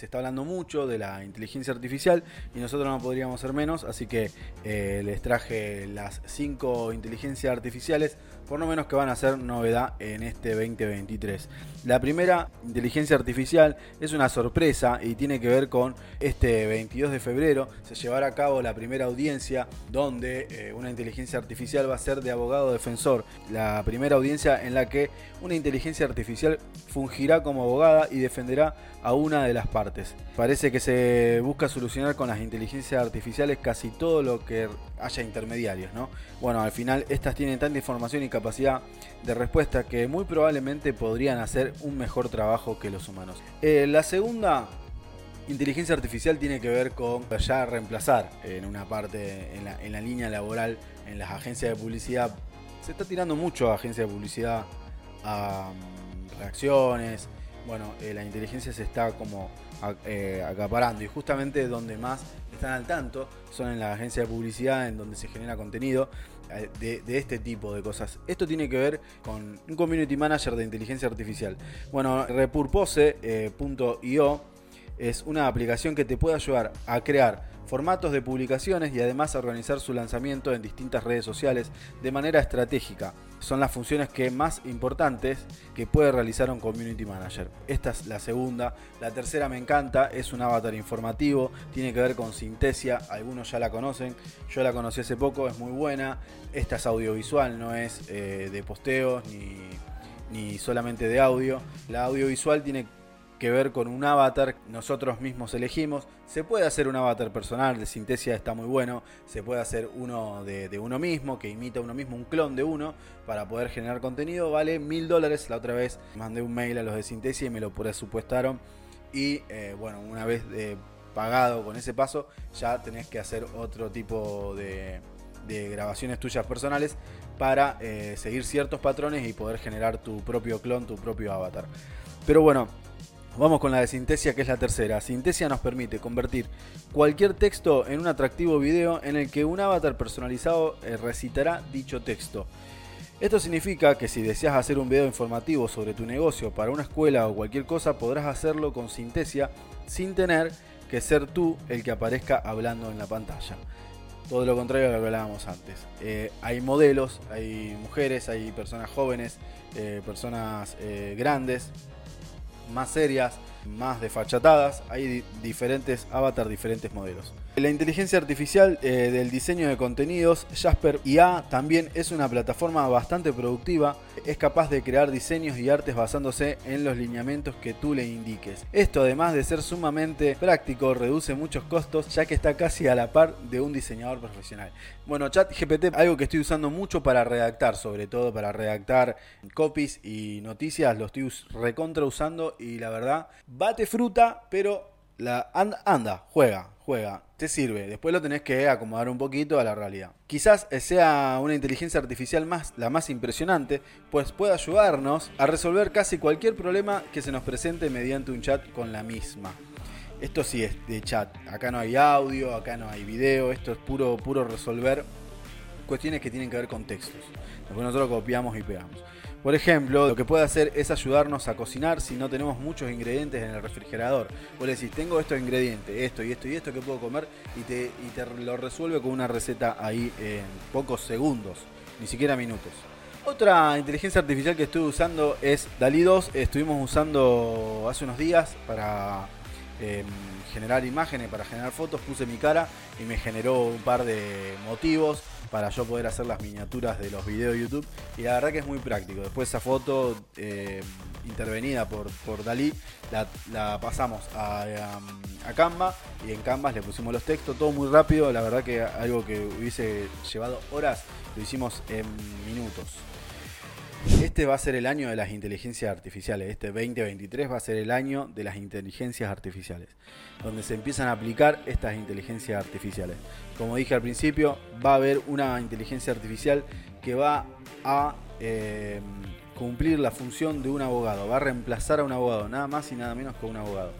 se está hablando mucho de la inteligencia artificial y nosotros no podríamos ser menos, así que eh, les traje las cinco inteligencias artificiales, por lo menos que van a ser novedad en este 2023. La primera inteligencia artificial es una sorpresa y tiene que ver con este 22 de febrero, se llevará a cabo la primera audiencia donde eh, una inteligencia artificial va a ser de abogado defensor. La primera audiencia en la que una inteligencia artificial fungirá como abogada y defenderá a una de las partes. Parece que se busca solucionar con las inteligencias artificiales casi todo lo que haya intermediarios, ¿no? Bueno, al final estas tienen tanta información y capacidad de respuesta que muy probablemente podrían hacer un mejor trabajo que los humanos. Eh, la segunda inteligencia artificial tiene que ver con ya reemplazar en una parte, en la, en la línea laboral, en las agencias de publicidad. Se está tirando mucho a agencias de publicidad, a mm, reacciones. Bueno, eh, la inteligencia se está como eh, acaparando y justamente donde más están al tanto son en las agencias de publicidad, en donde se genera contenido eh, de, de, este tipo de cosas. Esto tiene que ver con un community manager de inteligencia artificial. Bueno, repurpose.io es una aplicación que te puede ayudar a crear formatos de publicaciones y además a organizar su lanzamiento en distintas redes sociales de manera estratégica. Son las funciones que más importantes que puede realizar un community manager. Esta es la segunda. La tercera me encanta, es un avatar informativo, tiene que ver con Sintesia, algunos ya la conocen, yo la conocí hace poco, es muy buena. Esta es audiovisual, no es eh, de posteos ni, ni solamente de audio. La audiovisual tiene que ver con un avatar nosotros mismos elegimos. Se puede hacer un avatar personal, de Sintesia está muy bueno. Se puede hacer uno de, uno mismo, que imita uno mismo, un clon de uno, para poder generar contenido. Vale mil dólares. La otra vez mandé un mail a los de Sintesia y me lo presupuestaron. Y eh, bueno, una vez eh, pagado con ese paso, ya tenés que hacer otro tipo de, grabaciones tuyas personales para eh, seguir ciertos patrones y poder generar tu propio clon, tu propio avatar. Pero bueno, Vamos con la de Sintesia, que es la tercera. Sintesia nos permite convertir cualquier texto en un atractivo video en el que un avatar personalizado eh, recitará dicho texto. Esto significa que si deseas hacer un video informativo sobre tu negocio para una escuela o cualquier cosa, podrás hacerlo con Sintesia sin tener que ser tú el que aparezca hablando en la pantalla. Todo lo contrario a lo que hablábamos antes. Eh, hay modelos, hay mujeres, hay personas jóvenes, eh, personas grandes, más serias, más desfachatadas. Hay diferentes avatars, diferentes modelos. La inteligencia artificial eh, del diseño de contenidos, Jasper IA, también es una plataforma bastante productiva. Es capaz de crear diseños y artes basándose en los lineamientos que tú le indiques. Esto, además de ser sumamente práctico, reduce muchos costos ya que está casi a la par de un diseñador profesional. Bueno, ChatGPT, algo que estoy usando mucho para redactar, sobre todo para redactar copies y noticias, lo estoy recontra usando y la verdad, bate fruta, pero la anda, juega, juega, te sirve. Después lo tenés que acomodar un poquito a la realidad. Quizás sea una inteligencia artificial más, la más impresionante, pues puede ayudarnos a resolver casi cualquier problema que se nos presente mediante un chat con la misma. Esto sí es de chat. Acá no hay audio, acá no hay video. Esto es puro, puro resolver cuestiones que tienen que ver con textos. Después nosotros copiamos y pegamos. Por ejemplo, lo que puede hacer es ayudarnos a cocinar si no tenemos muchos ingredientes en el refrigerador. Vos le decís, tengo estos ingredientes, esto y esto y esto que puedo comer y te, lo resuelve con una receta ahí en pocos segundos, ni siquiera minutos. Otra inteligencia artificial que estoy usando es DALI 2. Estuvimos usando hace unos días para em, generar imágenes, para generar fotos. Puse mi cara y me generó un par de motivos para yo poder hacer las miniaturas de los videos de YouTube. Y la verdad que es muy práctico. Después esa foto eh, intervenida por, por Dalí la, pasamos a, a, Canva y en Canva le pusimos los textos, todo muy rápido. La verdad que algo que hubiese llevado horas lo hicimos en minutos. Este va a ser el año de las inteligencias artificiales. Este 2023 va a ser el año de las inteligencias artificiales, donde se empiezan a aplicar estas inteligencias artificiales. Como dije al principio, va a haber una inteligencia artificial que va a eh, cumplir la función de un abogado, va a reemplazar a un abogado, nada más y nada menos que un abogado.